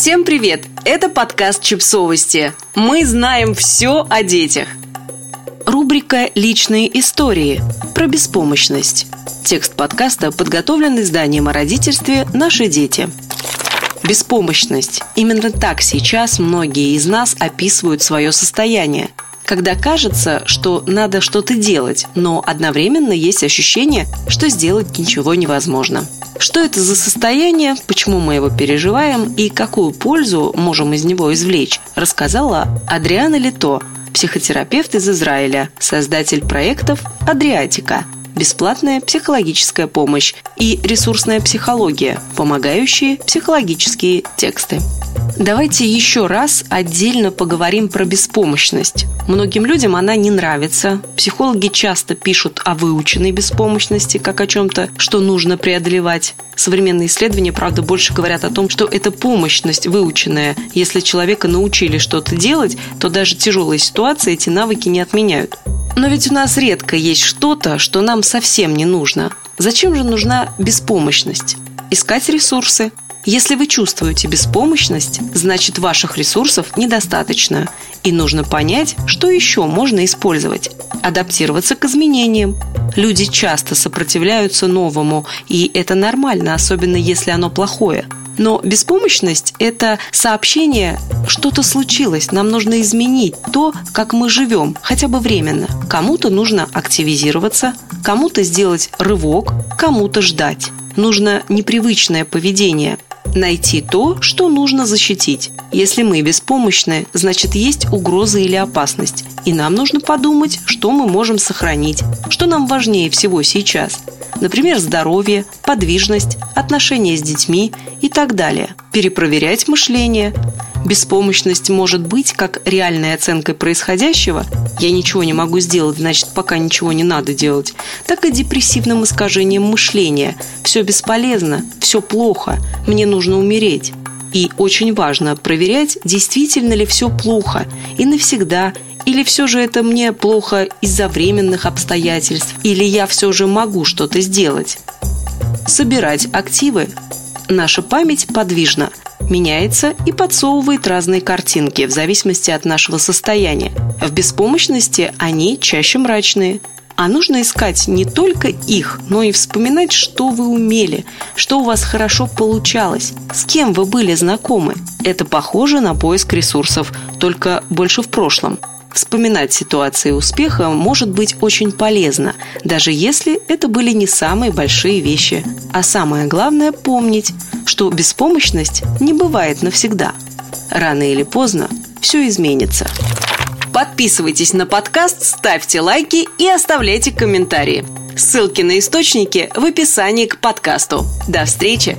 Всем привет! Это подкаст «Чипсовости». Мы знаем все о детях. Рубрика «Личные истории» про беспомощность. Текст подкаста подготовлен изданием о родительстве «Наши дети». Беспомощность. Именно так сейчас многие из нас описывают свое состояние – когда кажется, что надо что-то делать, но одновременно есть ощущение, что сделать ничего невозможно. Что это за состояние, почему мы его переживаем и какую пользу можем из него извлечь, рассказала Адриана Лито, психотерапевт из Израиля, создатель проектов «Адриатика», бесплатная психологическая помощь и ресурсная психология, помогающие психологические тексты. Давайте еще раз отдельно поговорим про беспомощность. Многим людям она не нравится. Психологи часто пишут о выученной беспомощности, как о чем-то, что нужно преодолевать. Современные исследования, правда, больше говорят о том, что это помощность выученная. Если человека научили что-то делать, то даже тяжелые ситуации эти навыки не отменяют. Но ведь у нас редко есть что-то, что нам совсем не нужно. Зачем же нужна беспомощность? Искать ресурсы – если вы чувствуете беспомощность, значит ваших ресурсов недостаточно, и нужно понять, что еще можно использовать. Адаптироваться к изменениям. Люди часто сопротивляются новому, и это нормально, особенно если оно плохое. Но беспомощность – это сообщение «что-то случилось, нам нужно изменить то, как мы живем, хотя бы временно». Кому-то нужно активизироваться, кому-то сделать рывок, кому-то ждать. Нужно непривычное поведение – найти то, что нужно защитить. Если мы беспомощны, значит есть угроза или опасность. И нам нужно подумать, что мы можем сохранить, что нам важнее всего сейчас. Например, здоровье, подвижность, отношения с детьми и так далее. Перепроверять мышление. Беспомощность может быть как реальной оценкой происходящего. «я ничего не могу сделать, значит, пока ничего не надо делать», так и депрессивным искажением мышления. «все бесполезно, все плохо, мне нужно умереть». И очень важно проверять, действительно ли все плохо. И навсегда, или все же это мне плохо из-за временных обстоятельств, или я все же могу что-то сделать. Собирать активы. Наша память подвижна – меняется и подсовывает разные картинки в зависимости от нашего состояния. В беспомощности они чаще мрачные. А нужно искать не только их, но и вспоминать, что вы умели, что у вас хорошо получалось, с кем вы были знакомы. Это похоже на поиск ресурсов, только больше в прошлом. Вспоминать ситуации успеха может быть очень полезно, даже если это были не самые большие вещи. А самое главное – помнить, что беспомощность не бывает навсегда. Рано или поздно все изменится. Подписывайтесь на подкаст, ставьте лайки и оставляйте комментарии. Ссылки на источники в описании к подкасту. До встречи!